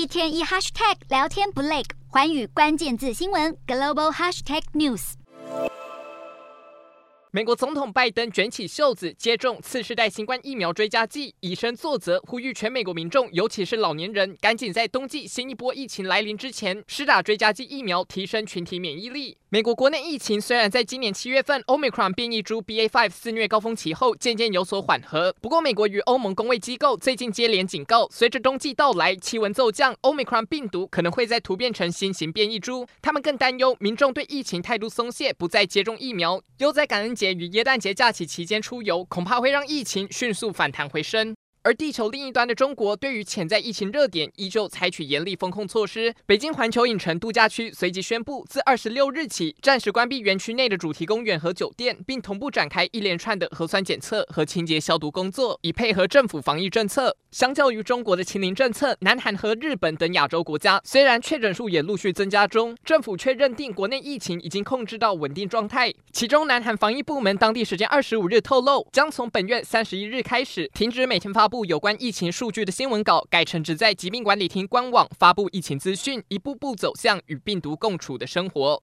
一天一 hashtag 聊天不累，环宇关键字新闻 global hashtag news。美国总统拜登卷起袖子接种次世代新冠疫苗追加剂，以身作则，呼吁全美国民众，尤其是老年人，赶紧在冬季新一波疫情来临之前施打追加剂疫苗，提升群体免疫力。美国国内疫情虽然在今年七月份 Omicron 变异株 BA.5 肆虐高峰期后渐渐有所缓和，不过美国与欧盟公卫机构最近接连警告，随着冬季到来，气温骤降，Omicron 病毒可能会再突变成新型变异株。他们更担忧民众对疫情态度松懈，不再接种疫苗，又在感恩节与耶诞节假期期间出游，恐怕会让疫情迅速反弹回升。而地球另一端的中国，对于潜在疫情热点，依旧采取严厉封控措施。北京环球影城度假区随即宣布，自二十六日起，暂时关闭园区内的主题公园和酒店，并同步展开一连串的核酸检测和清洁消毒工作，以配合政府防疫政策。相较于中国的清零政策，南韩和日本等亚洲国家，虽然确诊数也陆续增加中，政府却认定国内疫情已经控制到稳定状态。其中，南韩防疫部门当地时间二十五日透露，将从本月三十一日开始，停止每天发布有关疫情数据的新闻稿，改成只在疾病管理厅官网发布疫情资讯，一步步走向与病毒共处的生活。